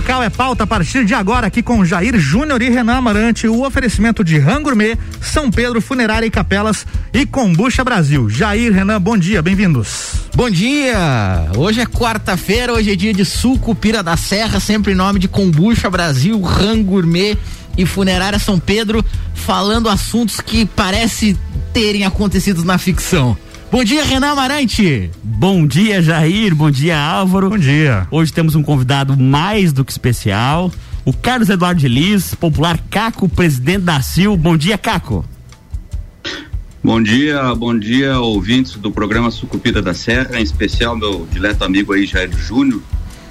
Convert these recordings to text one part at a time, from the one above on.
local é pauta a partir de agora aqui com Jair Júnior e Renan Amarante, o oferecimento de Rangourmet, São Pedro Funerária e Capelas e Combucha Brasil. Jair, Renan, bom dia, bem-vindos. Bom dia! Hoje é quarta-feira, hoje é dia de suco Pira da Serra, sempre em nome de Combucha Brasil, Rangourmet e Funerária São Pedro, falando assuntos que parece terem acontecido na ficção. Bom dia, Renan Amarante. Bom dia, Jair. Bom dia, Álvaro. Bom dia. Hoje temos um convidado mais do que especial, o Carlos Eduardo de Liz, popular Caco, presidente da CIL. Bom dia, Caco. Bom dia, bom dia, ouvintes do programa Sucupira da Serra, em especial meu dileto amigo aí, Jair Júnior,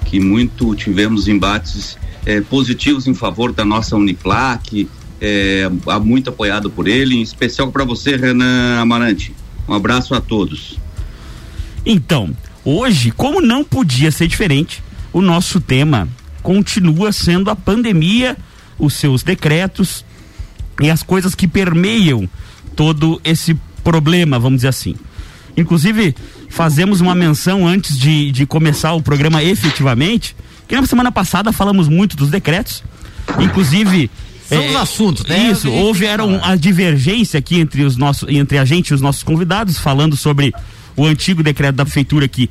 que muito tivemos embates eh, positivos em favor da nossa Uniplac, eh, muito apoiado por ele, em especial para você, Renan Amarante. Um abraço a todos. Então, hoje, como não podia ser diferente, o nosso tema continua sendo a pandemia, os seus decretos e as coisas que permeiam todo esse problema, vamos dizer assim. Inclusive, fazemos uma menção antes de, de começar o programa efetivamente, que na semana passada falamos muito dos decretos, inclusive são é, os assuntos, né? Isso, houveram a divergência aqui entre os nossos, entre a gente e os nossos convidados, falando sobre o antigo decreto da prefeitura que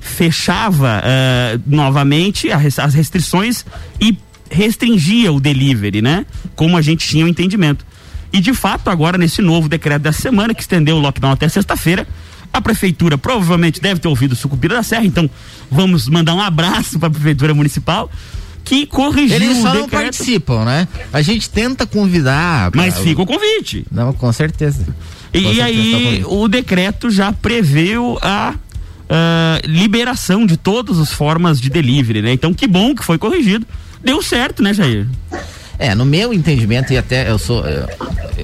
fechava uh, novamente as restrições e restringia o delivery, né? Como a gente tinha o entendimento. E de fato, agora nesse novo decreto dessa semana, que estendeu o lockdown até sexta-feira, a prefeitura provavelmente deve ter ouvido o Sucupira da Serra, então vamos mandar um abraço para a prefeitura municipal que corrigiu Eles só não participam, né? A gente tenta convidar. Mas pra... fica o convite. Não, com certeza. E, certeza aí tá o decreto já preveu a uh, liberação de todas as formas de delivery, né? Então que bom que foi corrigido. Deu certo, né, Jair? É, no meu entendimento, e até eu sou. Eu,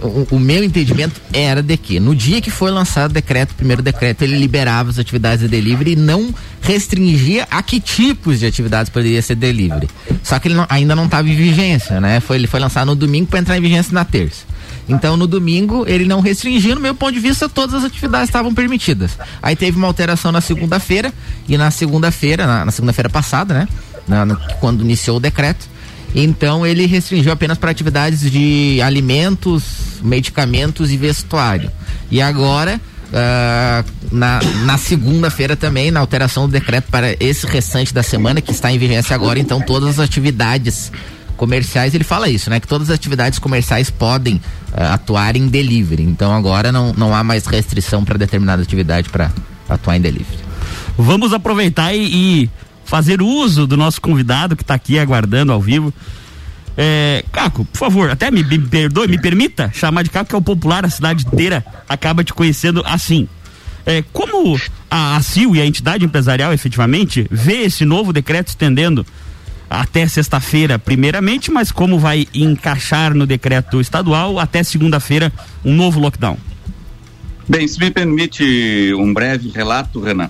o, o, meu entendimento era de que no dia que foi lançado o decreto, o primeiro decreto, ele liberava as atividades de delivery e não restringia a que tipos de atividades poderia ser delivery. Só que ele não, ainda não estava em vigência, né? Foi, ele foi lançado no domingo para entrar em vigência na terça. Então, no domingo, ele não restringiu, no meu ponto de vista, todas as atividades estavam permitidas. Aí teve uma alteração na segunda-feira, e na segunda-feira, na, na segunda-feira passada, né? Na, quando iniciou o decreto, então ele restringiu apenas para atividades de alimentos, medicamentos e vestuário. E agora, uh, na, na segunda-feira também, na alteração do decreto para esse restante da semana, que está em vigência agora, então todas as atividades comerciais, ele fala isso, né? Que todas as atividades comerciais podem uh, atuar em delivery. Então agora não, não há mais restrição para determinada atividade para atuar em delivery. Vamos aproveitar e, e fazer uso do nosso convidado que está aqui aguardando ao vivo. É, Caco, por favor, até me, me perdoe, me permita chamar de Caco, que é o popular, a cidade inteira acaba te conhecendo assim. É, como a, a CIL e a entidade empresarial efetivamente vê esse novo decreto estendendo até sexta-feira, primeiramente, mas como vai encaixar no decreto estadual até segunda-feira um novo lockdown? Bem, se me permite um breve relato, Renan.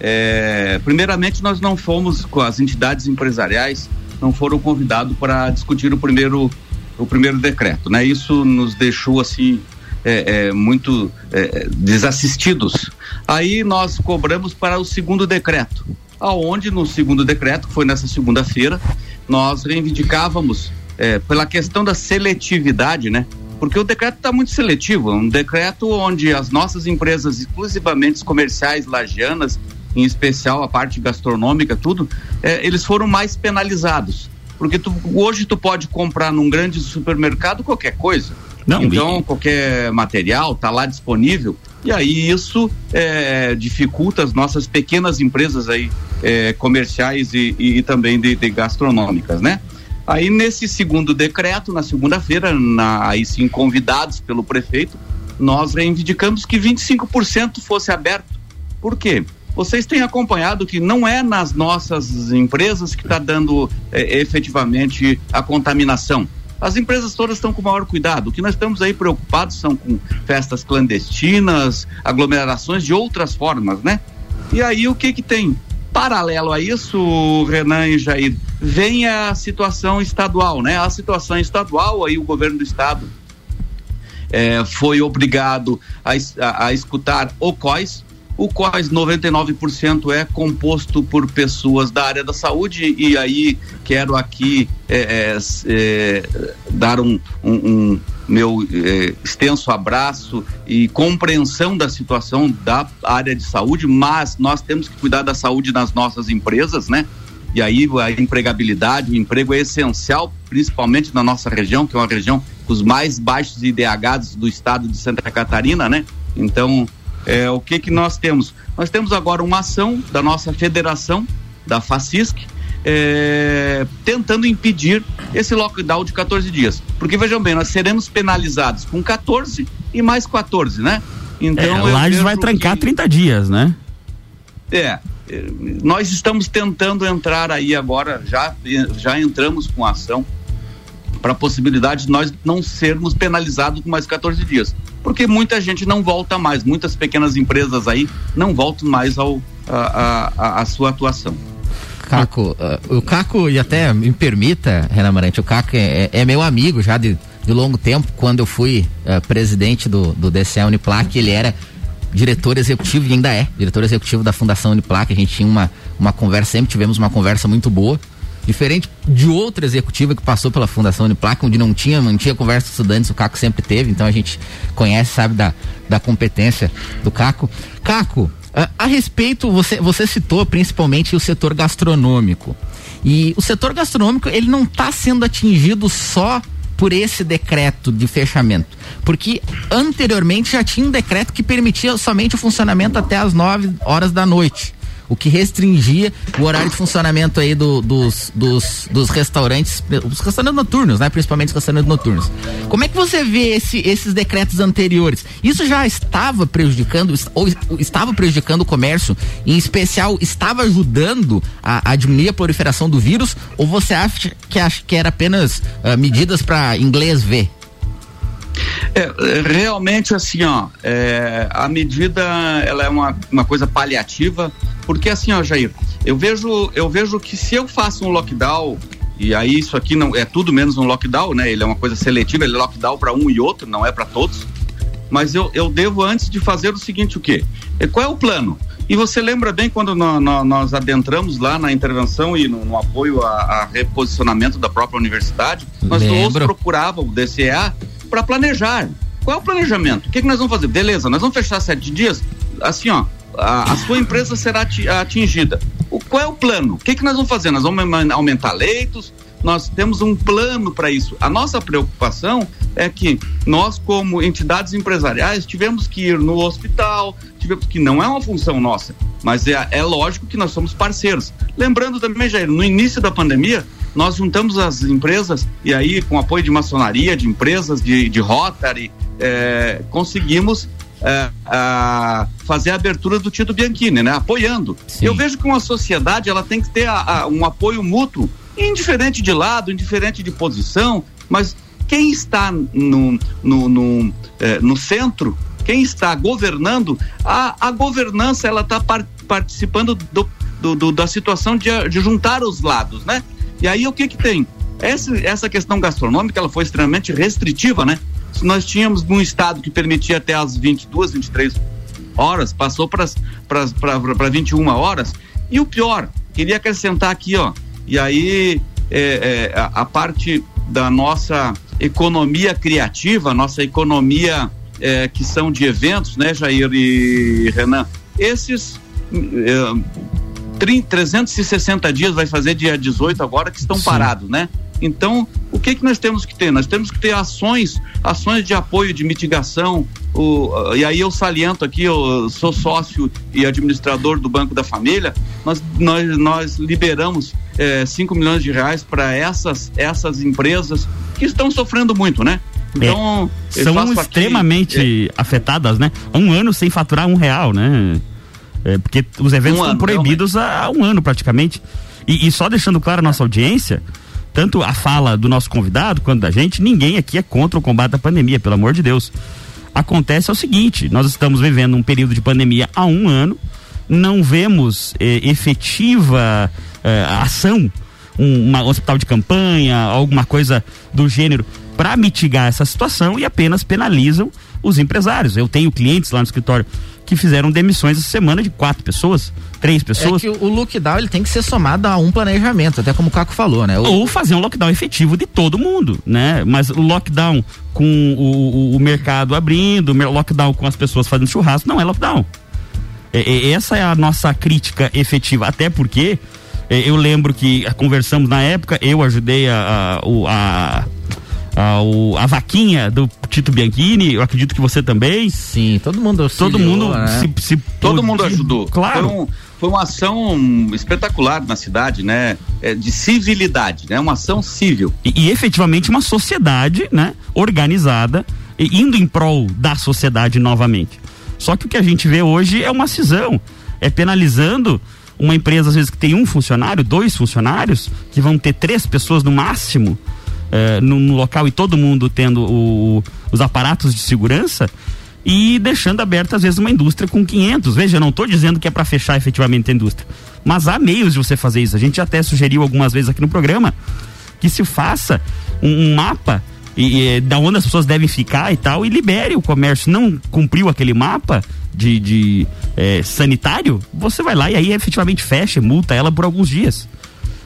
É, primeiramente, nós não fomos com as entidades empresariais, não foram convidados para discutir o primeiro, o primeiro decreto, né? Isso nos deixou assim é, é, muito é, desassistidos. Aí nós cobramos para o segundo decreto, aonde no segundo decreto, que foi nessa segunda-feira, nós reivindicávamos é, pela questão da seletividade, né? Porque o decreto está muito seletivo, é um decreto onde as nossas empresas, exclusivamente comerciais lagianas, em especial a parte gastronômica, tudo, é, eles foram mais penalizados. Porque tu, hoje tu pode comprar num grande supermercado qualquer coisa. Não, então, e... qualquer material está lá disponível. E aí isso é, dificulta as nossas pequenas empresas aí, é, comerciais e, e, e também de, de, gastronômicas, né? Aí nesse segundo decreto, na segunda-feira, aí sim convidados pelo prefeito, nós reivindicamos que 25% fosse aberto. Por quê? Vocês têm acompanhado que não é nas nossas empresas que está dando é, efetivamente a contaminação. As empresas todas estão com maior cuidado. O que nós estamos aí preocupados são com festas clandestinas, aglomerações de outras formas, né? E aí o que que tem? Paralelo a isso, Renan e Jair, vem a situação estadual, né? A situação estadual, aí o governo do estado é, foi obrigado a, a, a escutar o COIS, o quais 99% é composto por pessoas da área da saúde e aí quero aqui é, é, é, dar um, um, um meu é, extenso abraço e compreensão da situação da área de saúde, mas nós temos que cuidar da saúde nas nossas empresas, né? E aí a empregabilidade, o emprego é essencial, principalmente na nossa região, que é uma região com os mais baixos IDHs do estado de Santa Catarina, né? Então, é, o que que nós temos? Nós temos agora uma ação da nossa federação, da FACISC, é, tentando impedir esse lockdown de 14 dias. Porque vejam bem, nós seremos penalizados com 14 e mais 14, né? Então. É, Lages vai trancar que... 30 dias, né? É. Nós estamos tentando entrar aí agora, já, já entramos com ação para a possibilidade de nós não sermos penalizados com mais 14 dias. Porque muita gente não volta mais, muitas pequenas empresas aí não voltam mais ao, a, a, a sua atuação. Caco, uh, o Caco, e até me permita, Renan Marante, o Caco é, é, meu amigo já de, de longo tempo, quando eu fui uh, presidente do, do DCE Uniplac, ele era diretor executivo e ainda é diretor executivo da Fundação Uniplac, a gente tinha uma, uma conversa, sempre tivemos uma conversa muito boa, Diferente de outra executiva que passou pela Fundação Uniplac, onde não tinha, não tinha conversa com estudantes, o Caco sempre teve, então a gente conhece, sabe, da, da competência do Caco. Caco, a, a respeito, você, você citou principalmente o setor gastronômico. E o setor gastronômico, ele não está sendo atingido só por esse decreto de fechamento. Porque anteriormente já tinha um decreto que permitia somente o funcionamento até as 9 horas da noite o que restringia o horário de funcionamento aí do, dos, dos, dos restaurantes, os restaurantes noturnos, né? Principalmente os restaurantes noturnos. Como é que você vê esse, esses decretos anteriores? Isso já estava prejudicando, ou estava prejudicando o comércio, em especial estava ajudando a, a diminuir a proliferação do vírus, ou você acha que, acha que era apenas uh, medidas para inglês ver? É, realmente assim, ó, é, a medida ela é uma, uma coisa paliativa, porque assim, ó, Jair, eu vejo, eu vejo que se eu faço um lockdown, e aí isso aqui não é tudo menos um lockdown, né? Ele é uma coisa seletiva, ele é lockdown para um e outro, não é para todos. Mas eu, eu devo antes de fazer o seguinte, o quê? Qual é o plano? E você lembra bem quando nós, nós adentramos lá na intervenção e no, no apoio a, a, reposicionamento da própria universidade, nós todos procurávamos o DCA para planejar. Qual é o planejamento? O que, que nós vamos fazer? Beleza, nós vamos fechar sete dias, assim, ó, a, a sua empresa será atingida. O, qual é o plano? O que, que nós vamos fazer? Nós vamos aumentar leitos, nós temos um plano para isso. A nossa preocupação é que nós, como entidades empresariais, tivemos que ir no hospital, tivemos que não é uma função nossa, mas é, é lógico que nós somos parceiros. Lembrando também, Jair, no início da pandemia, nós juntamos as empresas e aí, com apoio de maçonaria, de empresas, de, de Rotary, é, conseguimos é, a fazer a abertura do Tito Bianchini, né? Apoiando. Sim. Eu vejo que uma sociedade ela tem que ter a, a, um apoio mútuo, indiferente de lado, indiferente de posição, mas quem está no, no, no, é, no centro, quem está governando, a, a governança ela está par, participando do, do, do, da situação de, de juntar os lados, né? E aí o que que tem? Essa, essa questão gastronômica ela foi extremamente restritiva, né? Nós tínhamos um estado que permitia até as 22, 23 horas, passou para 21 horas. E o pior, queria acrescentar aqui, ó, e aí é, é, a, a, parte da nossa economia criativa, nossa economia é, que são de eventos, né, Jair e Renan? Esses é, 360 dias vai fazer dia 18 agora que estão Sim. parados, né? Então, o que que nós temos que ter? Nós temos que ter ações, ações de apoio, de mitigação. O, e aí eu saliento aqui, eu sou sócio e administrador do Banco da Família. Nós, nós, nós liberamos 5 é, milhões de reais para essas, essas empresas que estão sofrendo muito, né? Então, é, são extremamente aqui, é, afetadas, né? Um ano sem faturar um real, né? É, porque os eventos um estão proibidos há, há, um ano praticamente. E, e, só deixando claro a nossa audiência, tanto a fala do nosso convidado quanto da gente, ninguém aqui é contra o combate à pandemia, pelo amor de Deus. Acontece é o seguinte: nós estamos vivendo um período de pandemia há um ano, não vemos eh, efetiva eh, ação, um hospital de campanha, alguma coisa do gênero, para mitigar essa situação e apenas penalizam os empresários. Eu tenho clientes lá no escritório que fizeram demissões essa semana de quatro pessoas, três pessoas. É que o lockdown ele tem que ser somado a um planejamento, até como o Caco falou, né? O... Ou fazer um lockdown efetivo de todo mundo, né? Mas o lockdown com o, o, o mercado abrindo, o lockdown com as pessoas fazendo churrasco, não é lockdown. É, é, essa é a nossa crítica efetiva, até porque é, eu lembro que conversamos na época, eu ajudei a, a, a a, a vaquinha do Tito Bianchini, eu acredito que você também. Sim, todo mundo auxiliou, Todo mundo né? se, se Todo mundo ajudou. Claro. Foi, um, foi, uma ação espetacular na cidade, né? É, de civilidade, né? Uma ação civil. E, e efetivamente uma sociedade, né? Organizada, e indo em prol da sociedade novamente. Só que o que a gente vê hoje é uma cisão, é penalizando uma empresa às vezes que tem um funcionário, dois funcionários, que vão ter três pessoas no máximo eh, no, no, local e todo mundo tendo o, os aparatos de segurança e deixando aberta às vezes uma indústria com 500. Veja, eu não estou dizendo que é para fechar efetivamente a indústria, mas há meios de você fazer isso. A gente até sugeriu algumas vezes aqui no programa que se faça um, um mapa e, e, da onde as pessoas devem ficar e tal, e libere o comércio. Não cumpriu aquele mapa de, de é, sanitário, você vai lá e aí efetivamente fecha, multa ela por alguns dias.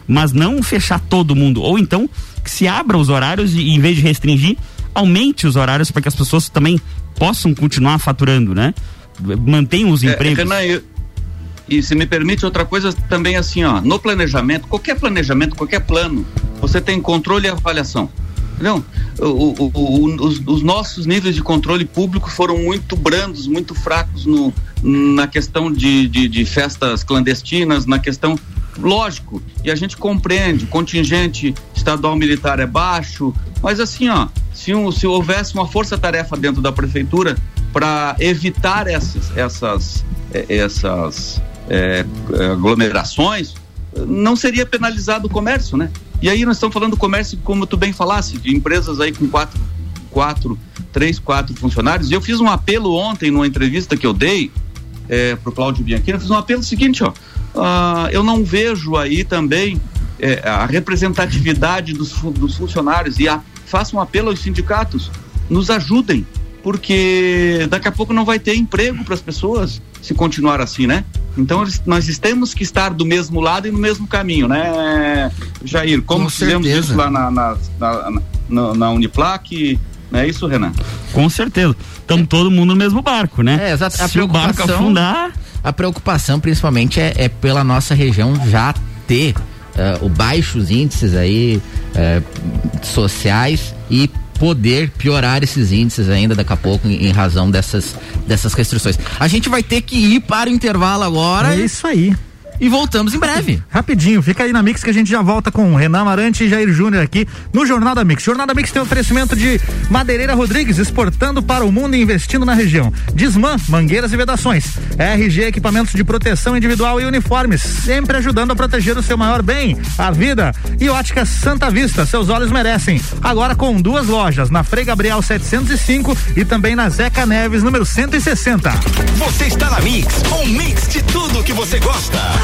Mas não fechar todo mundo. Ou então que se abra os horários e em vez de restringir, aumente os horários para que as pessoas também possam continuar faturando, né? Mantenham os é, empregos. Renan, eu, e se me permite outra coisa também assim, ó, no planejamento, qualquer planejamento, qualquer plano, você tem controle e avaliação. Não, o, o, o, os, os, nossos níveis de controle público foram muito brandos, muito fracos no, na questão de, de, de festas clandestinas, na questão lógico, e a gente compreende, contingente estadual militar é baixo, mas assim, ó, se, um, se houvesse uma força-tarefa dentro da prefeitura para evitar essas, essas, eh, essas é, aglomerações, não seria penalizado o comércio, né? E aí nós estamos falando do comércio, como tu bem falasse, de empresas aí com quatro, quatro, três, quatro funcionários. E eu fiz um apelo ontem numa entrevista que eu dei é, para o Cláudio Bianchini, eu fiz um apelo seguinte, ó. Uh, eu não vejo aí também é, a representatividade dos, dos funcionários e a, faço um apelo aos sindicatos, nos ajudem, porque daqui a pouco não vai ter emprego para as pessoas se continuar assim, né? Então nós temos que estar do mesmo lado e no mesmo caminho, né, Jair? Como Com fizemos certeza. isso lá na, na, na, na, na Uniplac, não é isso, Renan? Com certeza. Estamos todo mundo no mesmo barco, né? É, exato. Se o barco afundar. A preocupação principalmente é, é pela nossa região já ter uh, o baixos índices aí uh, sociais e poder piorar esses índices ainda daqui a pouco em, em, razão dessas, dessas restrições. A gente vai ter que ir para o intervalo agora. É isso aí e voltamos em breve. Rapidinho, fica aí na Mix que a gente já volta com Renan Amarante e Jair Júnior aqui no Jornal da Mix. Jornal da Mix tem oferecimento de Madeireira Rodrigues, exportando para o mundo e investindo na região. Desmã, mangueiras e vedações. RG, equipamentos de proteção individual e uniformes, sempre ajudando a proteger o seu maior bem, a vida. E ótica Santa Vista, seus olhos merecem. Agora com duas lojas, na Frei Gabriel 705 e também na Zeca Neves, número 160. Você está na Mix, um mix de tudo que você gosta.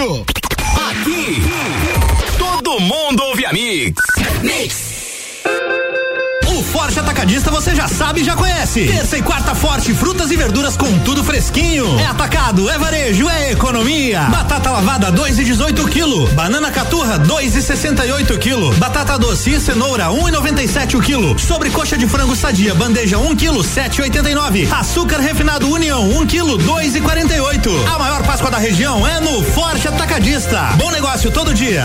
Aqui, todo mundo ouve a Mix. Mix. Atacadista você já sabe e já conhece. Terça e quarta forte, frutas e verduras com tudo fresquinho. É atacado, é varejo, é economia. Batata lavada 2 e 18 quilo. Banana caturra 2 e 68 quilo. Batata doce e cenoura 1 um e 97 o quilo. Sobrecoxa de frango sadia bandeja 1 um quilo 7,89. Açúcar refinado União 1 um quilo 2 e 48. A maior Páscoa da região é no Forte Atacadista. Bom negócio todo dia.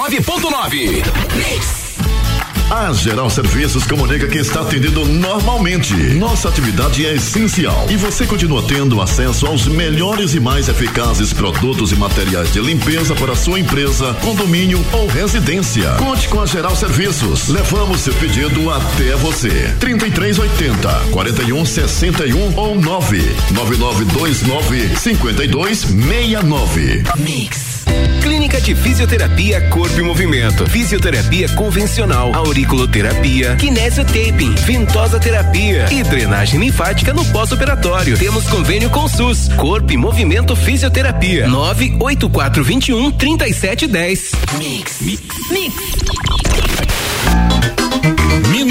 89.9. A Geral Serviços comunica que está atendendo normalmente. Nossa atividade é essencial e você continua tendo acesso aos melhores e mais eficazes produtos e materiais de limpeza para sua empresa, condomínio ou residência. Conte com a Geral Serviços. Levamos seu pedido até você. 3380 4161 ou 99929 5269. Mix. Clínica de Fisioterapia Corpo e Movimento. Fisioterapia convencional, auriculoterapia, kinesiotaping, ventosa terapia e drenagem linfática no pós-operatório. Temos convênio com SUS. Corpo e Movimento Fisioterapia. 98421 3710. Mix. Mix.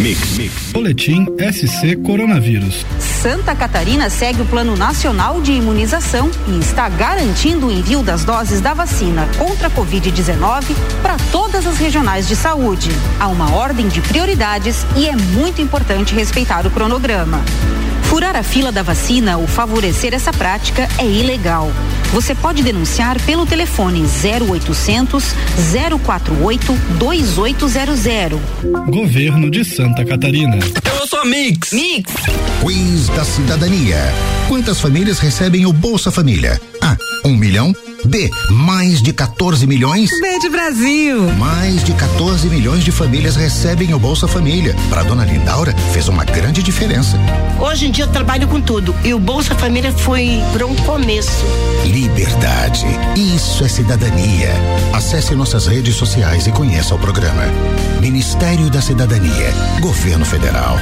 Mix. Mix. Boletim SC Coronavírus. Santa Catarina segue o Plano Nacional de Imunização e está garantindo o envio das doses da vacina contra a Covid-19 para todas as regionais de saúde. Há uma ordem de prioridades e é muito importante respeitar o cronograma. Furar a fila da vacina ou favorecer essa prática é ilegal. Você pode denunciar pelo telefone 0800 048 2800. Governo de Santa Catarina. Eu sou Mix. Mix. Quiz da Cidadania. Quantas famílias recebem o Bolsa Família? A. Um milhão. B. Mais de 14 milhões. B de Brasil. Mais de 14 milhões de famílias recebem o Bolsa Família. Para dona Lindaura, fez uma grande diferença. Hoje em dia eu trabalho com tudo e o Bolsa Família foi para um começo. Liberdade. Isso é cidadania. Acesse nossas redes sociais e conheça o programa. Ministério da Cidadania. Governo Federal.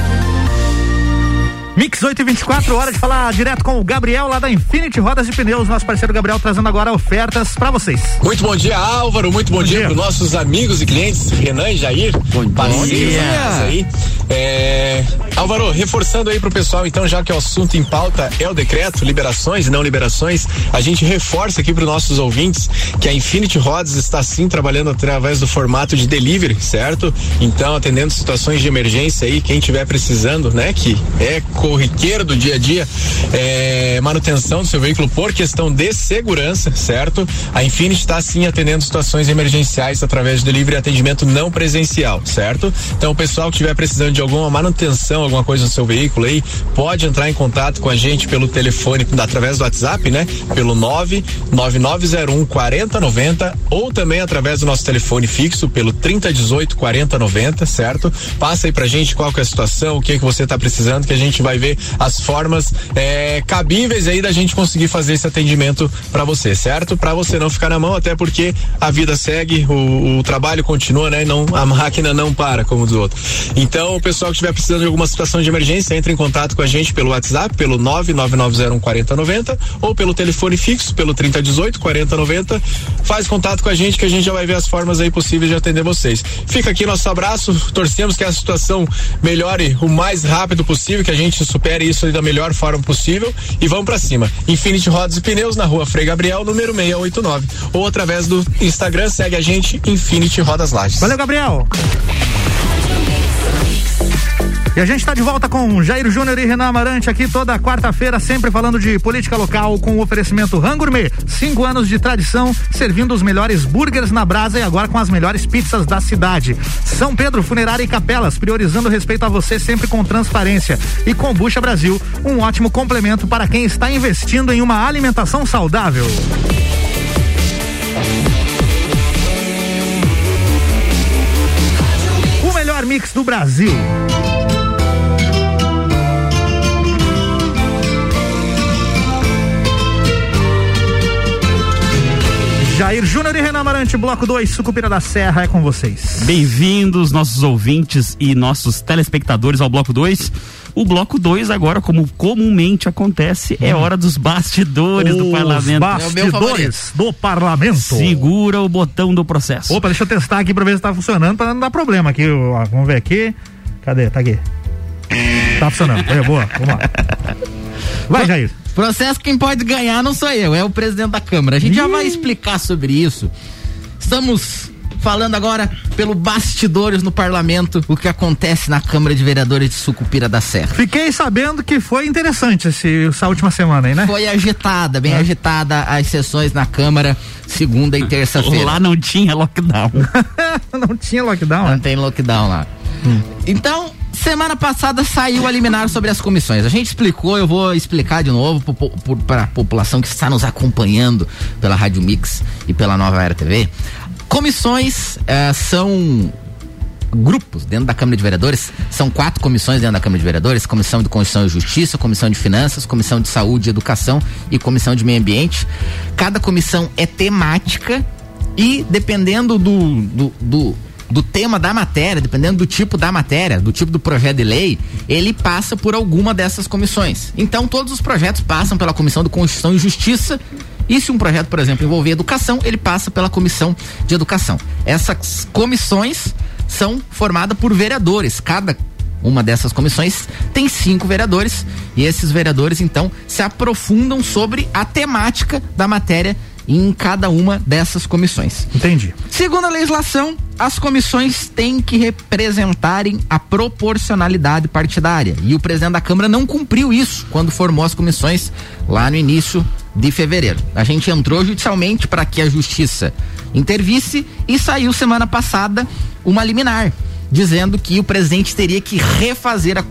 Mix 8 e 24 hora de falar direto com o Gabriel lá da Infinity Rodas e Pneus, nosso parceiro Gabriel trazendo agora ofertas para vocês. Muito bom dia, Álvaro. Muito bom, bom dia, dia para nossos amigos e clientes Renan e Jair. Bom, bom dia. Aí. É, Álvaro, reforçando aí pro pessoal, então, já que o assunto em pauta é o decreto, liberações e não liberações, a gente reforça aqui para os nossos ouvintes que a Infinity Rodas está sim trabalhando através do formato de delivery, certo? Então, atendendo situações de emergência aí, quem tiver precisando, né, que é corriqueiro do dia a dia, é, manutenção do seu veículo por questão de segurança, certo? A Infinity está sim atendendo situações emergenciais através de delivery e atendimento não presencial, certo? Então, o pessoal que estiver precisando de alguma manutenção, alguma coisa no seu veículo aí, pode entrar em contato com a gente pelo telefone, através do WhatsApp, né? Pelo 99901 4090 ou também através do nosso telefone fixo pelo 3018 4090, certo? Passa aí pra gente qual que é a situação, o que que você tá precisando, que a gente vai ver as formas é, cabíveis aí da gente conseguir fazer esse atendimento para você, certo? Para você não ficar na mão, até porque a vida segue, o, o trabalho continua, né? Não, a máquina não para, como dos outros. Então, pessoal que estiver precisando de alguma situação de emergência, entre em contato com a gente pelo WhatsApp, pelo 999014090 ou pelo telefone fixo, pelo 3018 4090. Faz contato com a gente que a gente já vai ver as formas aí possíveis de atender vocês. Fica aqui nosso abraço, torcemos que a situação melhore o mais rápido possível, que a gente supere isso da melhor forma possível e vamos para cima. Infinity Rodas e Pneus na rua Frei Gabriel, número 689. Ou através do Instagram, segue a gente, Infinity Rodas Lages. Valeu, Gabriel. E a gente está de volta com Jair Júnior e Renan Amarante aqui toda quarta-feira, sempre falando de política local com o oferecimento Rangourmet. Cinco anos de tradição, servindo os melhores burgers na brasa e agora com as melhores pizzas da cidade. São Pedro Funerária e Capelas, priorizando o respeito a você sempre com transparência. E Combucha Brasil, um ótimo complemento para quem está investindo em uma alimentação saudável. O melhor mix do Brasil. Jair Júnior e Renan Amarante, bloco 2, Sucupira da Serra, é com vocês. Bem-vindos, nossos ouvintes e nossos telespectadores ao bloco 2. O bloco 2, agora, como comumente acontece, é hora dos bastidores do Os parlamento. Bastidores do parlamento. Segura o botão do processo. Opa, deixa eu testar aqui pra ver se tá funcionando, pra não dar problema aqui. ó, Vamos ver aqui. Cadê? Tá aqui. Tá funcionando. É, boa. Vamos lá. Vai, Jair. Processo quem pode ganhar não sou eu, é o presidente da Câmara. A gente já vai explicar sobre isso. Estamos falando agora pelo bastidores no parlamento, o que acontece na Câmara de Vereadores de Sucupira da Serra. Fiquei sabendo que foi interessante esse, essa última semana aí, né? Foi agitada, bem agitada as sessões na Câmara, segunda e terça-feira. Lá não tinha lockdown. não tinha lockdown, Não tem lockdown lá. Então, semana passada saiu a liminar sobre as comissões. A gente explicou, eu vou explicar de novo para a população que está nos acompanhando pela Rádio Mix e pela Nova Era TV. Comissões eh, são grupos dentro da Câmara de Vereadores. São quatro comissões dentro da Câmara de Vereadores: Comissão de Constituição e Justiça, Comissão de Finanças, Comissão de Saúde e Educação e Comissão de Meio Ambiente. Cada comissão é temática e dependendo do, do, do, do tema da matéria, dependendo do tipo da matéria, do tipo do projeto de lei, ele passa por alguma dessas comissões. Então, todos os projetos passam pela Comissão de Constituição e Justiça. E se um projeto, por exemplo, envolver educação, ele passa pela Comissão de Educação. Essas comissões são formadas por vereadores. Cada uma dessas comissões tem cinco vereadores e esses vereadores então se aprofundam sobre a temática da matéria em cada uma dessas comissões. Entendi. Segundo a legislação, as comissões têm que representarem a proporcionalidade partidária e o presidente da Câmara não cumpriu isso quando formou as comissões lá no início de fevereiro. A gente entrou judicialmente para que a justiça intervisse e saiu semana passada uma liminar dizendo que o presidente teria que refazer a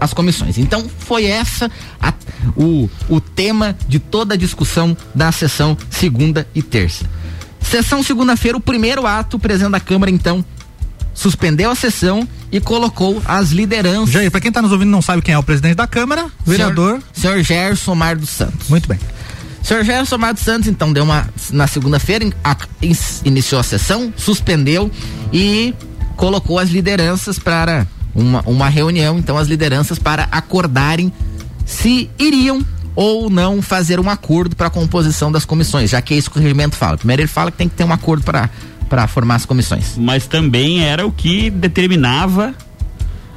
as comissões. Então foi essa a- o, o tema de toda a discussão da sessão segunda e terça. Sessão segunda-feira, o primeiro ato, o presidente da Câmara então suspendeu a sessão e colocou as lideranças. Jair, pra quem tá nos ouvindo não sabe quem é o presidente da Câmara, vereador. Senhor, senhor Gerson Mar dos Santos. Muito bem. Senhor Gerson Mar dos Santos, então, deu uma. Na segunda-feira, in- iniciou a sessão, suspendeu e colocou as lideranças para uma, uma reunião, então, as lideranças para acordarem se iriam ou não fazer um acordo para a composição das comissões, já que é isso que o regimento fala. Primeiro ele fala que tem que ter um acordo para para formar as comissões. Mas também era o que determinava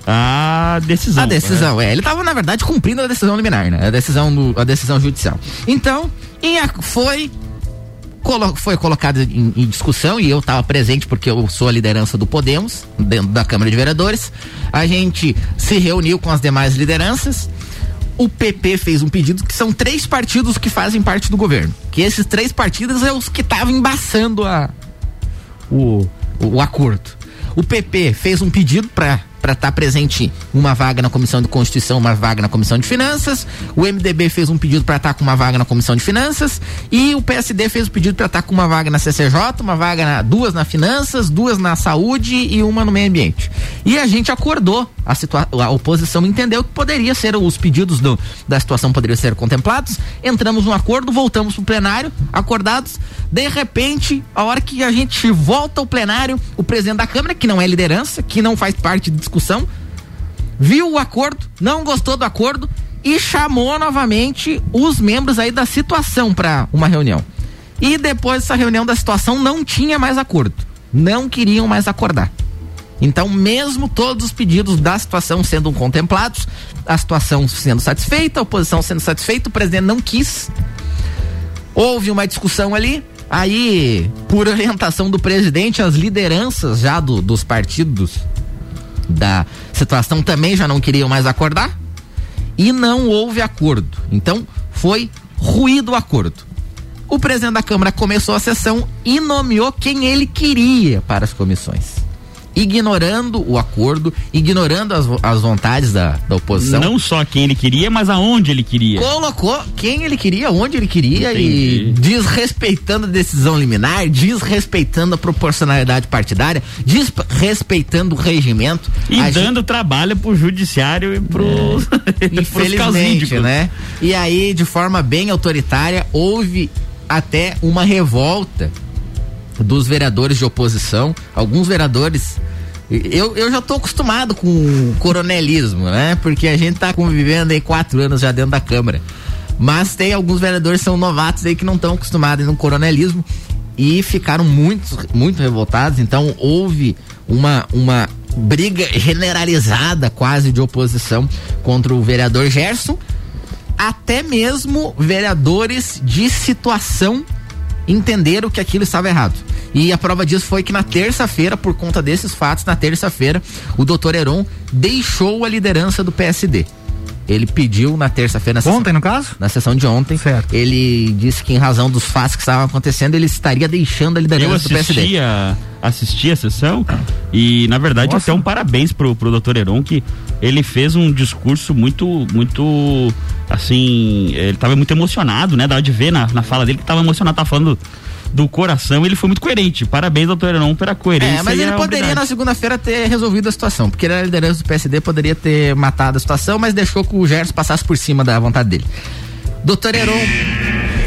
a decisão. A decisão, é. Ele estava, na verdade, cumprindo a decisão liminar, né? A decisão, do, a decisão judicial. Então, foi. Colo- Foi colocado em, em discussão e eu estava presente porque eu sou a liderança do Podemos, dentro da Câmara de Vereadores. A gente se reuniu com as demais lideranças. O PP fez um pedido que são três partidos que fazem parte do governo. Que esses três partidos é os que estavam embaçando a, o, o acordo. O PP fez um pedido para para estar presente uma vaga na Comissão de Constituição, uma vaga na Comissão de Finanças. O MDB fez um pedido para estar com uma vaga na Comissão de Finanças e o PSD fez um pedido para estar com uma vaga na CCJ, uma vaga na duas na Finanças, duas na Saúde e uma no Meio Ambiente. E a gente acordou, a, a oposição entendeu que poderia ser os pedidos do, da situação poderiam ser contemplados. Entramos num acordo, voltamos pro plenário, acordados. De repente, a hora que a gente volta ao plenário, o presidente da Câmara, que não é liderança, que não faz parte de discussão, viu o acordo, não gostou do acordo e chamou novamente os membros aí da situação para uma reunião. E depois dessa reunião da situação não tinha mais acordo. Não queriam mais acordar. Então, mesmo todos os pedidos da situação sendo contemplados, a situação sendo satisfeita, a oposição sendo satisfeita, o presidente não quis. Houve uma discussão ali, aí, por orientação do presidente, as lideranças já do, dos partidos da situação também já não queriam mais acordar e não houve acordo. Então, foi ruído o acordo. O presidente da Câmara começou a sessão e nomeou quem ele queria para as comissões ignorando o acordo, ignorando as, as vontades da, da oposição. Não só quem ele queria, mas aonde ele queria. Colocou quem ele queria, onde ele queria Entendi. e desrespeitando a decisão liminar, desrespeitando a proporcionalidade partidária, desrespeitando o regimento. E dando gente... trabalho pro judiciário e pros, é. Infelizmente, né? E aí, de forma bem autoritária, houve até uma revolta dos vereadores de oposição, alguns vereadores. Eu, eu já estou acostumado com o coronelismo, né? Porque a gente está convivendo aí quatro anos já dentro da Câmara. Mas tem alguns vereadores que são novatos aí que não estão acostumados no coronelismo e ficaram muito, muito revoltados. Então houve uma, uma briga generalizada quase de oposição contra o vereador Gerson. Até mesmo vereadores de situação entenderam que aquilo estava errado. E a prova disso foi que na terça-feira, por conta desses fatos, na terça-feira, o doutor Heron deixou a liderança do PSD. Ele pediu na terça-feira. Ontem, sessão, no caso? Na sessão de ontem. Certo. Ele disse que, em razão dos fatos que estavam acontecendo, ele estaria deixando a liderança Eu assistia, do PSD. Assisti a sessão e, na verdade, Nossa. até um parabéns pro, pro doutor Heron, que ele fez um discurso muito, muito, assim, ele estava muito emocionado, né? Dá de ver na, na fala dele que estava emocionado, tava falando do coração, ele foi muito coerente. Parabéns, doutor Heron, pela coerência. É, mas ele poderia na segunda-feira ter resolvido a situação, porque ele era liderança do PSD, poderia ter matado a situação, mas deixou que o Gerson passasse por cima da vontade dele. Doutor Heron.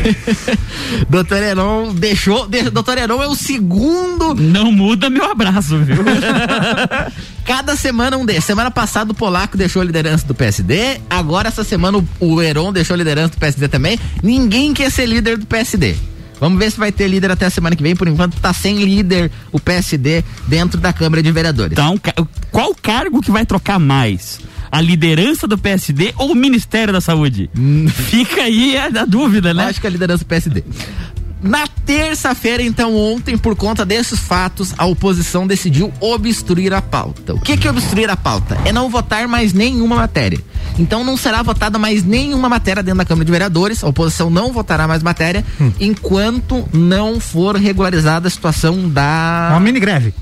Doutor Heron deixou. De, Doutor Heron é o segundo. Não muda meu abraço, viu? Cada semana um desses. Semana passada o Polaco deixou a liderança do PSD. Agora, essa semana, o, o Heron deixou a liderança do PSD também. Ninguém quer ser líder do PSD. Vamos ver se vai ter líder até a semana que vem. Por enquanto, tá sem líder o PSD dentro da Câmara de Vereadores. Então, qual cargo que vai trocar mais? a liderança do PSD ou o Ministério da Saúde? Hum. Fica aí a, a, dúvida, né? Acho que a liderança do PSD. Na terça-feira, então, ontem, por conta desses fatos, a oposição decidiu obstruir a pauta. O que, que é obstruir a pauta? É não votar mais nenhuma matéria. Então não será votada mais nenhuma matéria dentro da Câmara de Vereadores. A oposição não votará mais matéria hum. enquanto não for regularizada a situação da. Uma mini greve.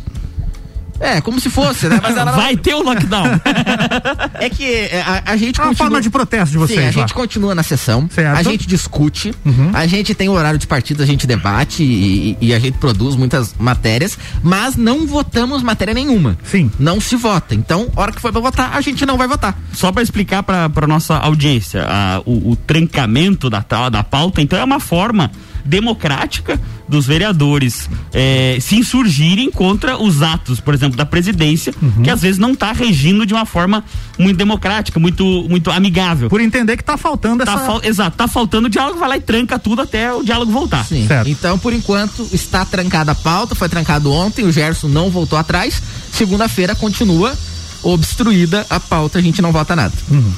É, como se fosse, né? Mas ela Vai ter o lockdown. é que é, a, a gente é uma forma de protesto de vocês. Sim, a gente continua na sessão, certo. a gente discute, uhum. a gente tem o horário de partido, a gente debate e, e, a gente produz muitas matérias, mas não votamos matéria nenhuma. Sim. Não se vota. Então, hora que for pra votar, a gente não vai votar. Só para explicar pra, pra nossa audiência, a, o, o trancamento da, da pauta, então é uma forma democrática dos vereadores é, se insurgirem contra os atos, por exemplo, da presidência, uhum. que às vezes não está regindo de uma forma muito democrática, muito, muito amigável. Por entender que está faltando tá essa. Fal... Exato, tá faltando o diálogo, vai lá e tranca tudo até o diálogo voltar. Sim. Certo. Então, por enquanto, está trancada a pauta, foi trancado ontem, o Gerson não voltou atrás. Segunda-feira continua obstruída a pauta, a gente não vota nada. Uhum.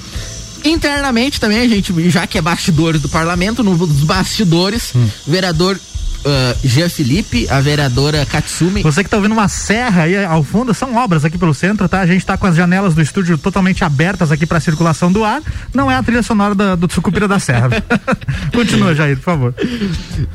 Internamente também, a gente, já que é bastidores do parlamento, nos bastidores, hum. vereador uh, Jean Felipe, a vereadora Katsumi. Você que está ouvindo uma serra aí ao fundo, são obras aqui pelo centro, tá? A gente está com as janelas do estúdio totalmente abertas aqui para circulação do ar. Não é a trilha sonora da, do Sucupira da Serra. Continua, Jair, por favor.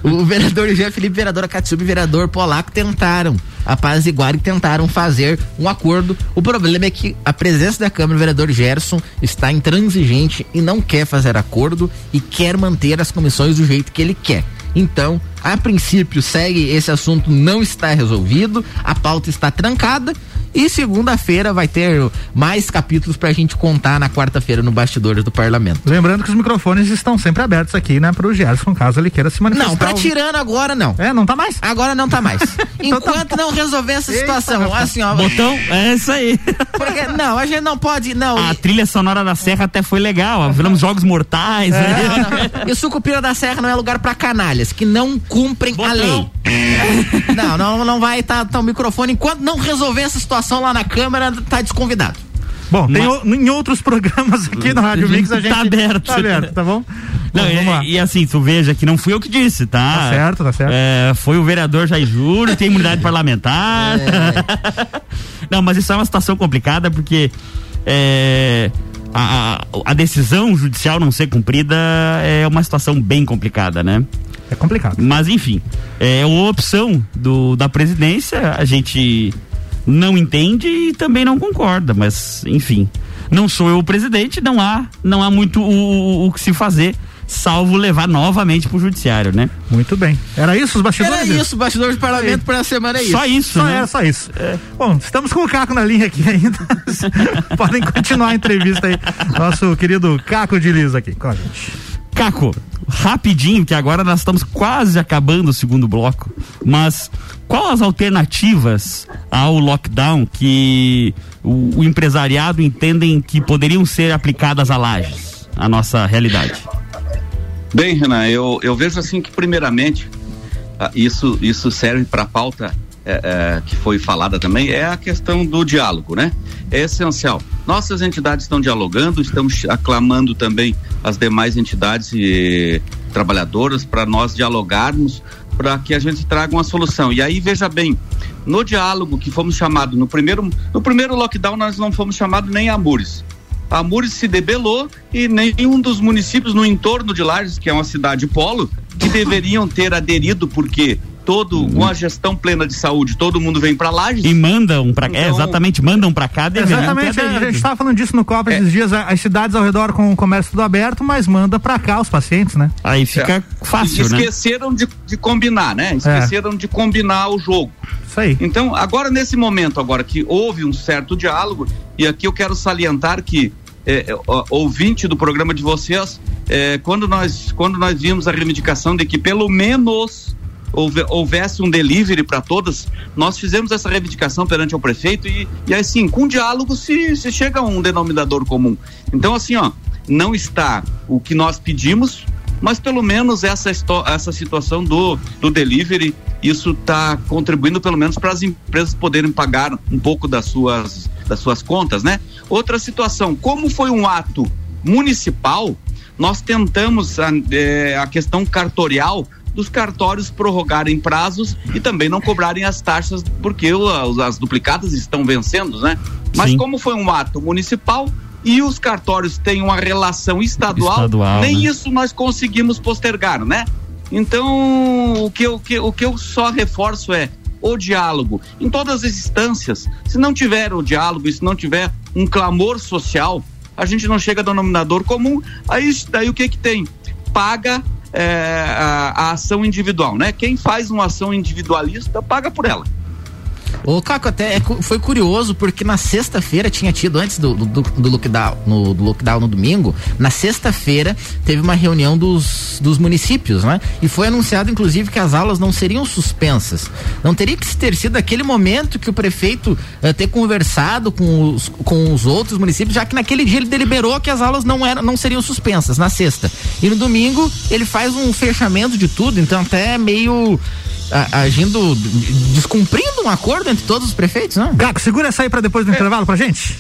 O vereador Jean Felipe, vereadora Katsumi, vereador Polaco tentaram apaziguar e tentaram fazer um acordo. O problema é que a presença da Câmara, o vereador Gerson, está intransigente e não quer fazer acordo e quer manter as comissões do jeito que ele quer. Então, a princípio, segue esse assunto não está resolvido, a pauta está trancada E segunda-feira vai ter mais capítulos pra gente contar na quarta-feira no Bastidores do Parlamento. Lembrando que os microfones estão sempre abertos aqui, né, pro Gerson, caso ele queira se manifestar. Não, tá tirando agora não. É, não tá mais? Agora não tá mais. Enquanto não resolver essa situação, Eita, assim, ó. Botão, é isso aí. Porque, não, a gente não pode, não. A trilha sonora da Serra até foi legal. ó, Viramos jogos mortais. É, né? não, não. E o Sucupira da Serra não é lugar pra canalhas, que não cumprem a lei. Não, não, não vai estar tá, tá o microfone. Enquanto não resolver essa situação lá na Câmara, tá desconvidado. Bom, tem o- em outros programas aqui na Rádio Mix a gente Tá aberto. Tá aberto, tá bom? Não, Bom, e, vamos lá. e assim, tu veja que não fui eu que disse, tá? Tá certo, tá certo. É, foi o vereador Jair Júlio, tem imunidade parlamentar. não, mas isso é uma situação complicada porque é, a, a- a decisão judicial não ser cumprida é uma situação bem complicada, né? É complicado. Mas enfim, é uma opção do, da presidência, a gente não entende e também não concorda, mas enfim, não sou eu o presidente, não há, não há muito o, o- que se fazer, salvo levar novamente pro judiciário, né? Muito bem. Era isso os bastidores? Era isso, bastidores do parlamento para a semana é isso. Só isso, Só né? era só isso. Bom, estamos com o Caco na linha aqui ainda. Podem continuar a entrevista aí. Nosso querido Caco de Liz aqui com a gente. Caco, rapidinho, que agora nós estamos quase acabando o segundo bloco, mas qual as alternativas ao lockdown que o, o empresariado entendem que poderiam ser aplicadas a lajes, a nossa realidade? Bem, Renan, eu, eu vejo assim que primeiramente isso, isso serve para a pauta é, é, que foi falada também, é a questão do diálogo, né? É essencial. Nossas entidades estão dialogando, estamos aclamando também as demais entidades e trabalhadoras para nós dialogarmos para que a gente traga uma solução. E aí veja bem, no diálogo que fomos chamados no primeiro no primeiro lockdown nós não fomos chamados nem a Mures. A Mures se debelou e nenhum dos municípios no entorno de Lages, que é uma cidade polo, que deveriam ter aderido porque todo com a gestão plena de saúde, todo mundo vem para Lages. E mandam para é, Então- exatamente, mandam para cá, Exatamente, a gente estava falando disso no Copa esses dias, a- as cidades ao redor com o comércio tudo aberto, mas manda pra cá os pacientes, né? Aí fica É. fácil, né? Esqueceram de, de combinar, né? Esqueceram de combinar o jogo. Isso aí. Então, agora nesse momento, agora que houve um certo diálogo, e aqui eu quero salientar que é, é, ouvinte do programa de vocês, é, quando nós quando nós vimos a reivindicação de que pelo menos houve- houvesse um delivery para todas, nós fizemos essa reivindicação perante o prefeito e, e assim, com diálogo se, se chega a um denominador comum. Então, assim, ó, não está o que nós pedimos, mas pelo menos essa, essa situação do, do delivery, isso está contribuindo pelo menos para as empresas poderem pagar um pouco das suas, das suas contas, né? Outra situação, como foi um ato municipal, nós tentamos a, eh, a questão cartorial dos cartórios prorrogarem prazos e também não cobrarem as taxas porque o- as, as duplicadas estão vencendo, né? Mas Sim. como foi um ato municipal e os cartórios têm uma relação estadual, Estadual, nem né? isso nós conseguimos postergar, né? Então, o que, eu, que, o que eu só reforço é o diálogo em todas as instâncias. Se não tiver o diálogo, e se não tiver um clamor social, a gente não chega a denominador comum. Aí, daí o que que tem? Paga é, a, a ação individual, né? Quem faz uma ação individualista paga por ela. Ô, Caco, até é foi curioso porque na sexta-feira tinha tido, antes do, do, do lockdown, no, do lockdown no domingo, na sexta-feira teve uma reunião dos, dos municípios, né? E foi anunciado, inclusive, que as aulas não seriam suspensas. Não teria que ter sido aquele momento que o prefeito eh, ter conversado com os, com os outros municípios, já que naquele dia ele deliberou que as aulas não, eram, não seriam suspensas, na sexta. E no domingo ele faz um fechamento de tudo, então até meio agindo, descumprindo um acordo entre todos os prefeitos, não? Caco, segura essa aí pra depois do intervalo pra gente.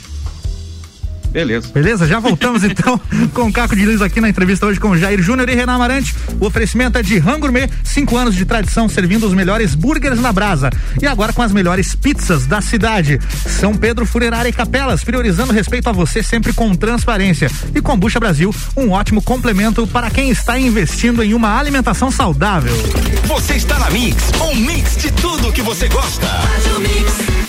Beleza. Beleza? Já voltamos então com o Caco de Liz aqui na entrevista hoje com Jair Júnior e Renan Amarante. O oferecimento é de Rango Gourmet, cinco anos de tradição servindo os melhores burgers na brasa. E agora com as melhores pizzas da cidade. São Pedro Funerária e Capelas, priorizando respeito a você sempre com transparência. E Combucha Brasil, um ótimo complemento para quem está investindo em uma alimentação saudável. Você está na Mix, um mix de tudo que você gosta. São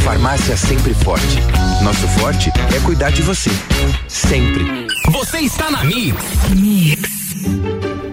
Farmácia Sempre Forte. Nosso forte é cuidar de você. Sempre. Você está na Mix. Mix.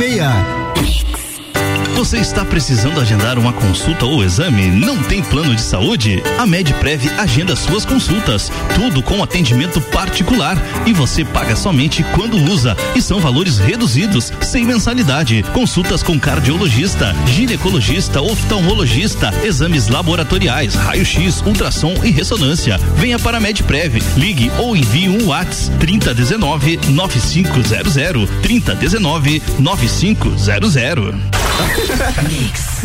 1206. Você está precisando agendar uma consulta ou exame? Não tem plano de saúde? A Medprev agenda suas consultas, tudo com atendimento particular e você paga somente quando usa e são valores reduzidos, sem mensalidade. Consultas com cardiologista, ginecologista, oftalmologista, exames laboratoriais, raio-x, ultrassom e ressonância. Venha para a Medprev, ligue ou envie um WhatsApp 3019 9500 3019 9500. Mix.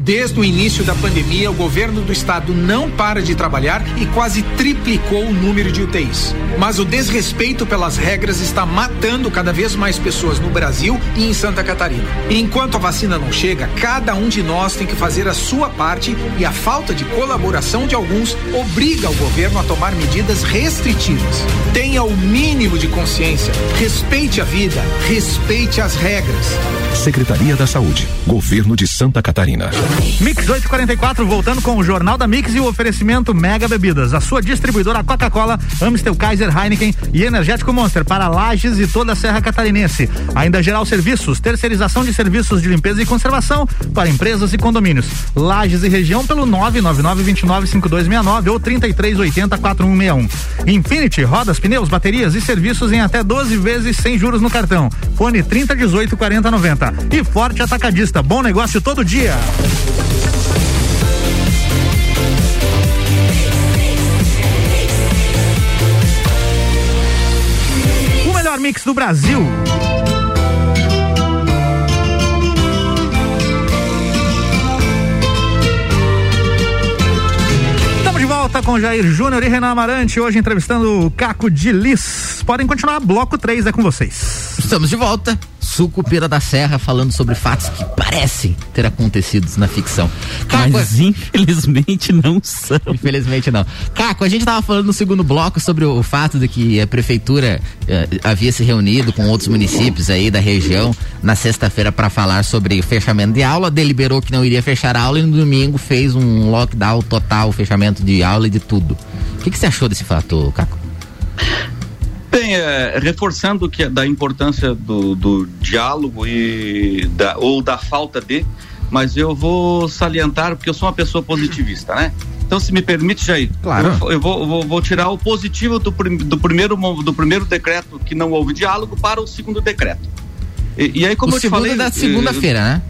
Desde o início da pandemia, o governo do estado não para de trabalhar e quase triplicou o número de UTIs. Mas o desrespeito pelas regras está matando cada vez mais pessoas no Brasil e em Santa Catarina. E enquanto a vacina não chega, cada um de nós tem que fazer a sua parte e a falta de colaboração de alguns obriga o governo a tomar medidas restritivas. Tenha o mínimo de consciência, respeite a vida, respeite as regras. Secretaria da Saúde, Governo de Santa Catarina. Mix 844, voltando com o Jornal da Mix e o oferecimento Mega Bebidas. A sua distribuidora Coca-Cola, Amstel Kaiser Heineken e Energético Monster para Lages e toda a Serra Catarinense. Ainda geral serviços, terceirização de serviços de limpeza e conservação para empresas e condomínios. Lages e região pelo 999-295269 ou 3380-4161. Infinity, rodas, pneus, baterias e serviços em até 12 vezes sem juros no cartão. Fone 3018 4090. E Forte Atacadista, bom negócio todo dia. O melhor mix do Brasil. com Jair Júnior e Renan Amarante, hoje entrevistando o Caco de Lis. Podem continuar, bloco 3 é com vocês. Estamos de volta. Sucupira da Serra falando sobre fatos que parecem ter acontecido na ficção. Caco, Mas infelizmente não são. Infelizmente não. Caco, a gente estava falando no segundo bloco sobre o, fato de que a prefeitura eh, havia se reunido com outros municípios aí da região na sexta-feira para falar sobre o fechamento de aula, deliberou que não iria fechar a aula e no domingo fez um lockdown total, fechamento de aula e de tudo. O que, que você achou desse fato, Caco? Bem, é, reforçando que da importância do, do diálogo e da, ou da falta de, mas eu vou salientar porque eu sou uma pessoa positivista, né? Então, se me permite, Jair, Claro. eu, eu vou, vou- vou tirar o positivo do, prim- do primeiro do primeiro decreto que não houve diálogo para o segundo decreto. E, e aí, como o eu te falei, da eh, segunda-feira, né?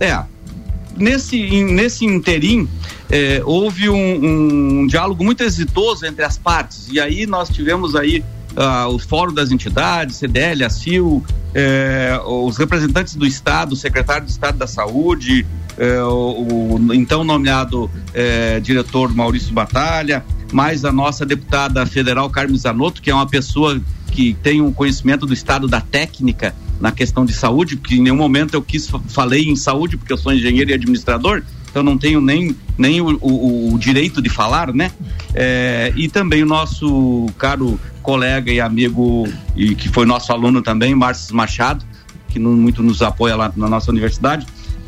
é. Nesse, nesse interim, eh, houve um, um diálogo muito exitoso entre as partes. E aí nós tivemos aí ah, o Fórum das Entidades, CDL, a eh, os representantes do Estado, o secretário de Estado da Saúde, eh, o, o então nomeado eh, diretor Maurício Batalha, mais a nossa deputada federal Carmen Zanotto, que é uma pessoa que tem um conhecimento do estado da técnica na questão de saúde, porque em nenhum momento eu quis fa- falei em saúde porque eu sou engenheiro e administrador, então não tenho nem, nem o, o- o direito de falar, né? É, e também o nosso caro colega e amigo e que foi nosso aluno também, Márcio Machado, que não- muito nos apoia lá na nossa universidade.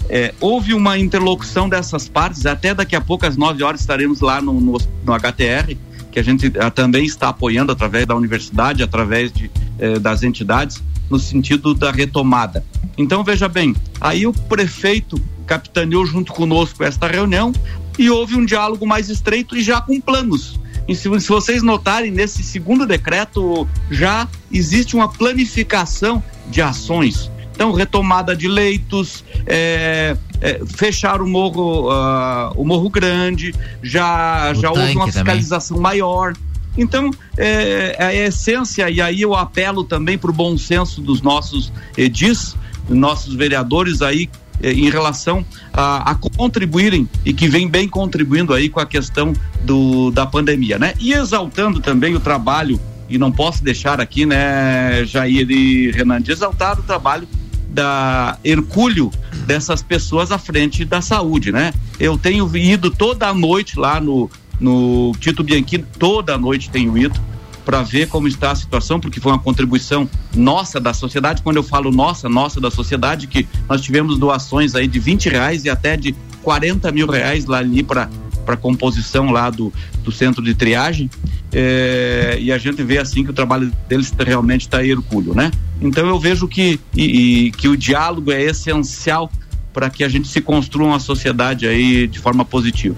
É, houve uma interlocução dessas partes, até daqui a pouco às 9 horas estaremos lá no, no, no HTR, que a gente ah, também está apoiando através da universidade, através de, eh, das entidades, no sentido da retomada. Então, veja bem, aí o prefeito capitaneou junto conosco esta reunião e houve um diálogo mais estreito e já com planos. Se, vocês notarem, nesse segundo decreto já existe uma planificação de ações. Então, retomada de leitos, é, é, fechar o morro, ah, o morro grande, já, O já houve uma também. fiscalização maior. Então, é, é a essência, e aí eu apelo também para o bom senso dos nossos edis, dos nossos vereadores aí, eh, em relação a, a contribuírem e que vem bem contribuindo aí com a questão do, da pandemia, né? E exaltando também o trabalho, e não posso deixar aqui, né, Jair e Renan, de exaltar o trabalho da Hercúleo dessas pessoas à frente da saúde, né? Eu tenho ido toda a noite lá no, no Tito Bianchini, toda a noite tenho ido para ver como está a situação, porque foi uma contribuição nossa da sociedade. Quando eu falo nossa, nossa da sociedade, que nós tivemos doações aí de 20 reais e até de 40 mil reais lá ali para para composição lá do, do centro de triagem é, e a gente vê assim que o trabalho deles realmente está hercúleo, né? Então eu vejo que e, e que o diálogo é essencial para que a gente se construa uma sociedade aí de forma positiva.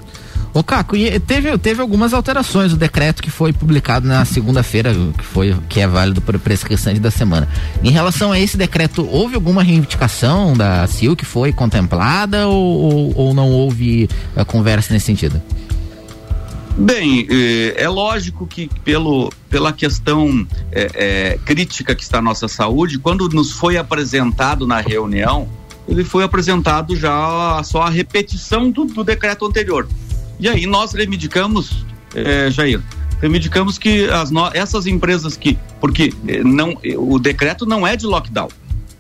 Ô Caco, e teve, teve algumas alterações do decreto que foi publicado na segunda-feira, que foi que é válido para restante da semana. Em relação a esse decreto, houve alguma reivindicação da CIL que foi contemplada ou, ou, ou não houve eh, conversa nesse sentido? Bem, eh, é lógico que pelo, pela questão eh, eh, crítica que está a nossa saúde, quando nos foi apresentado na reunião, ele foi apresentado já só a repetição do, do decreto anterior. E aí nós reivindicamos, eh, Jair, reivindicamos que as no- essas empresas que, porque eh, não, eh, o decreto não é de lockdown.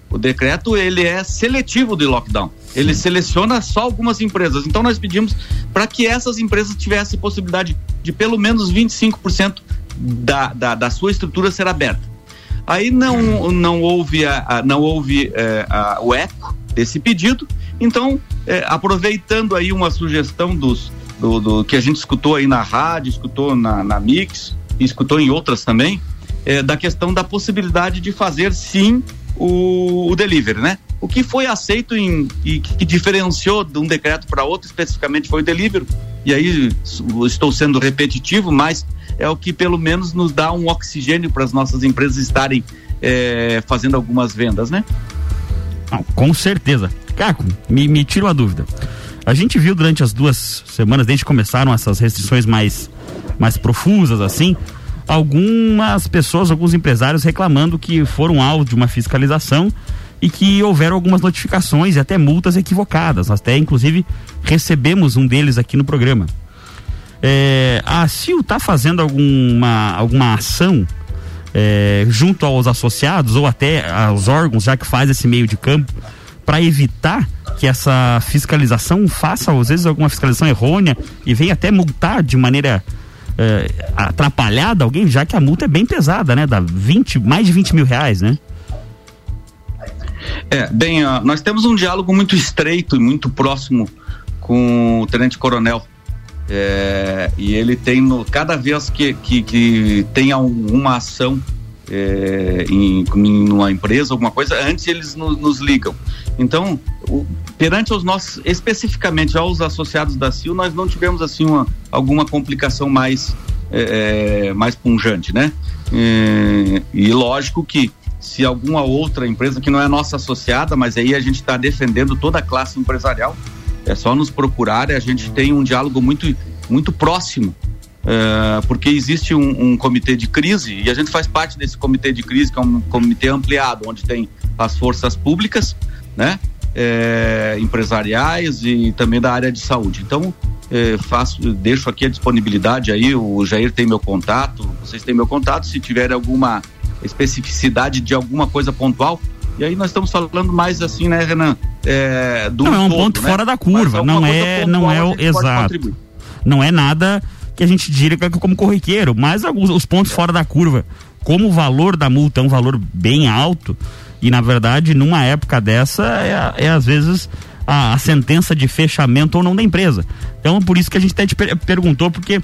O decreto ele é seletivo de lockdown. Ele seleciona só algumas empresas. Então nós pedimos para que essas empresas tivessem possibilidade de pelo menos 25% da, da, da sua estrutura ser aberta. Aí não, não houve, a, a- não houve eh, a- o eco desse pedido. Então, eh, aproveitando aí uma sugestão dos, do, do- que a gente escutou aí na rádio, escutou na, na Mix, escutou em outras também, eh, da questão da possibilidade de fazer sim o, o delivery, né? O que foi aceito em, e que, diferenciou de um decreto para outro, especificamente foi o delivery. E aí estou sendo repetitivo, mas é o que pelo menos nos dá um oxigênio para as nossas empresas estarem eh, fazendo algumas vendas, né? Não, com certeza. Caco, me, me tira uma dúvida. A gente viu durante as duas semanas, desde que começaram essas restrições mais, mais profusas, assim, algumas pessoas, alguns empresários reclamando que foram alvo de uma fiscalização e que houveram algumas notificações e até multas equivocadas. Até, inclusive, recebemos um deles aqui no programa. É, a CIL está fazendo alguma, alguma ação é, junto aos associados ou até aos órgãos, já que faz esse meio de campo, para evitar que essa fiscalização faça, às vezes, alguma fiscalização errônea e venha até multar de maneira é, atrapalhada alguém, já que a multa é bem pesada, né? Dá 20, mais de 20 mil reais, né? É, bem, uh, nós temos um diálogo muito estreito e muito próximo com o Tenente Coronel. É, e ele tem, no, cada vez que, que, que tenha uma ação é, em, em uma empresa, alguma coisa, antes eles no, nos ligam. Então, o, perante os nossos, especificamente aos associados da CIL, nós não tivemos assim uma, alguma complicação mais, é, é mais punjante, né? É, e lógico que se alguma outra empresa que não é nossa associada, mas aí a gente está defendendo toda a classe empresarial, é só nos procurar, a gente tem um diálogo muito, muito próximo, é, porque existe um, um, comitê de crise e a gente faz parte desse comitê de crise, que é um comitê ampliado, onde tem as forças públicas, né? É, empresariais e também da área de saúde. Então, é, faço, deixo aqui a disponibilidade aí, o Jair tem meu contato, vocês têm meu contato, se tiver alguma especificidade de alguma coisa pontual, e aí nós estamos falando mais assim, né, Renan? É, do não, é um todo, ponto né? fora da curva, não é, não é o exato. Não é nada que a gente diria como corriqueiro, mas alguns, os pontos fora da curva, como o valor da multa é um valor bem alto, e na verdade, numa época dessa, é, é às vezes a, a, sentença de fechamento ou não da empresa. Então, por isso que a gente até te per perguntou, porque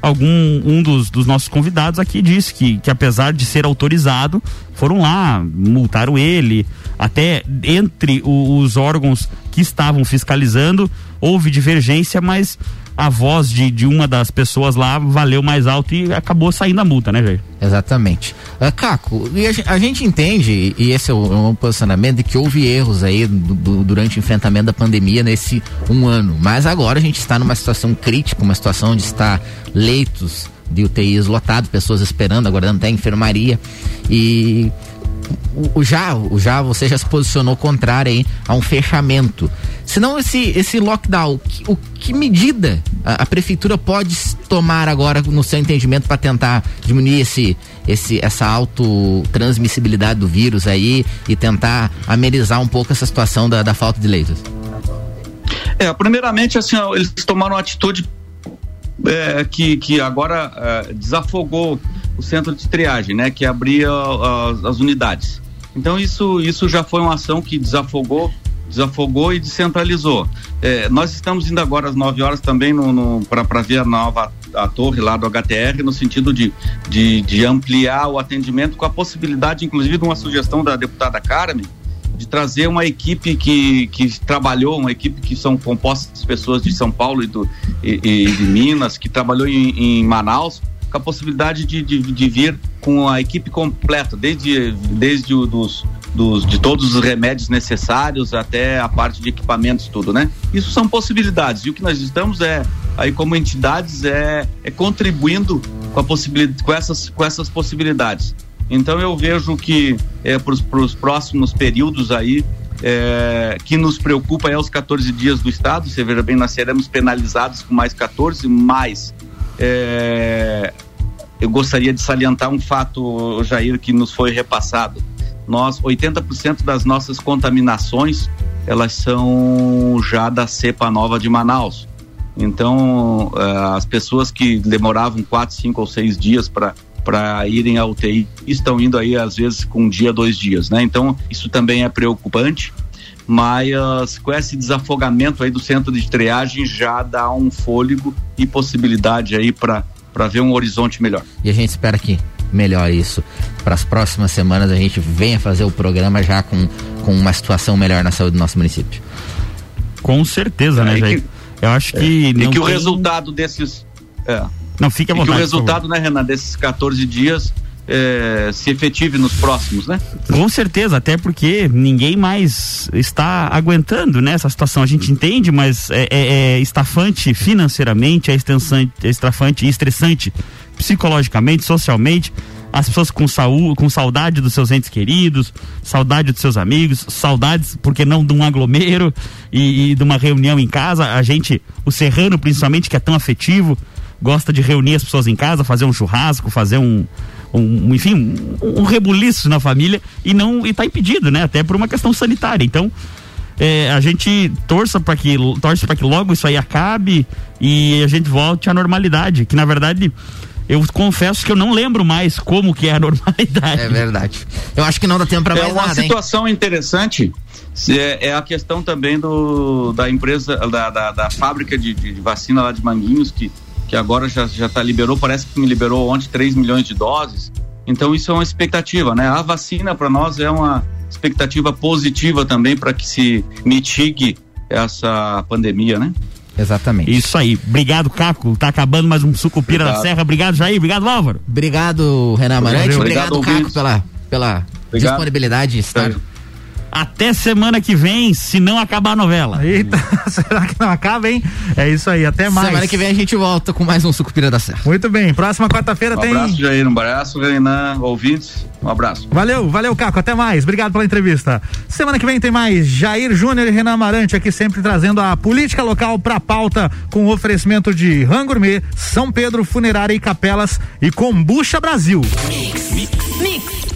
algum um dos, dos nossos convidados aqui disse que, que apesar de ser autorizado, foram lá, multaram ele, até entre o, os órgãos que estavam fiscalizando, houve divergência, mas a voz de, de uma das pessoas lá valeu mais alto e acabou saindo a multa, né, Jair? Exatamente. Uh, Caco, a, a, gente entende, e esse é o, um posicionamento, de que houve erros aí do, do, durante o enfrentamento da pandemia nesse um ano. Mas agora a gente está numa situação crítica, uma situação onde está leitos de UTIs lotados, pessoas esperando, aguardando até a enfermaria. E o, já, o já você já se posicionou contrário aí a um fechamento. Senão esse esse lockdown, que, o que medida a, a, prefeitura pode tomar agora no seu entendimento para tentar diminuir esse esse essa autotransmissibilidade do vírus aí e tentar amenizar um pouco essa situação da, da falta de leitos? É, primeiramente assim, eles tomaram uma atitude é, que, que agora é, desafogou o centro de triagem, né, que abria as, as unidades. Então isso, isso já foi uma ação que desafogou, desafogou e descentralizou. É, nós estamos indo agora às 9 horas também para ver a nova a torre lá do HTR no sentido de, de, de ampliar o atendimento com a possibilidade, inclusive, de uma sugestão da deputada Carmen, de trazer uma equipe que, que trabalhou, uma equipe que são compostas de pessoas de São Paulo e, do, e, e de Minas, que trabalhou em, em Manaus, com a possibilidade de, de, de, vir com a equipe completa, desde, desde o, dos, de todos os remédios necessários até a parte de equipamentos, tudo, né? Isso são possibilidades. E o que nós estamos é, aí como entidades, é, é contribuindo com, a possibilidade, com, essas, com essas possibilidades. Então eu vejo que é, para os próximos períodos aí, é, que nos preocupa é os 14 dias do Estado. Você veja bem, nós seremos penalizados com mais 14, mas é, eu gostaria de salientar um fato, Jair, que nos foi repassado. Nós, 80% das nossas contaminações, elas são já da cepa nova de Manaus. Então, é, as pessoas que demoravam quatro, cinco ou seis dias para para irem à UTI estão indo aí às vezes com um dia, dois dias, né? Então isso também é preocupante, mas com esse desafogamento aí do centro de triagem já dá um fôlego e possibilidade aí para para ver um horizonte melhor. E a gente espera que melhor isso. Para as próximas semanas a gente venha fazer o programa já com, com uma situação melhor na saúde do nosso município. Com certeza, é, né, Jair? Eu acho que. É, e que o resultado desses. É, não, fique à vontade. E que o resultado, né, Renan, desses 14 dias é, se efetive nos próximos, né? Com certeza, até porque ninguém mais está aguentando né, essa situação. A gente entende, mas é, é, é estafante financeiramente, é, é estafante e estressante psicologicamente, socialmente. As pessoas com saúde, com saudade dos seus entes queridos, saudade dos seus amigos, saudades, porque não de um aglomero e, e de uma reunião em casa. A gente, o serrano principalmente, que é tão afetivo, gosta de reunir as pessoas em casa, fazer um churrasco, fazer um, um enfim, um, rebuliço na família e não e tá impedido, né? Até por uma questão sanitária. Então, é, a gente torça para que torce para que logo isso aí acabe e a gente volte à normalidade, que na verdade eu confesso que eu não lembro mais como que é a normalidade. É verdade. Eu acho que não dá tempo para é mais uma nada, hein? situação interessante é, é a questão também do da empresa da, da, da fábrica de, de, de vacina lá de Manguinhos que que agora já já tá liberou parece que me liberou ontem 3 milhões de doses então isso é uma expectativa né a vacina para nós é uma expectativa positiva também para que se mitigue essa pandemia né Exatamente. Isso aí. Obrigado, Caco. Tá acabando mais um Sucupira Obrigado. da Serra. Obrigado, Jair. Obrigado, Álvaro. Obrigado, Renan Amarante. Obrigado, Obrigado, Caco, pela, pela Obrigado. disponibilidade de estar. Até semana que vem, se não acabar a novela. Eita, será que não acaba, hein? É isso aí, até mais. Semana que vem a gente volta com mais um Sucupira da Serra. Muito bem, próxima quarta-feira um tem. abraço Jair um abraço Renan ouvintes um abraço Valeu, valeu, Caco. Até mais. Obrigado pela entrevista. Semana que vem tem mais Jair Júnior e Renan Amarante aqui sempre trazendo a política local pra pauta com o oferecimento de Rangourmet, São Pedro Funerária e Capelas e Combucha Brasil. Mix,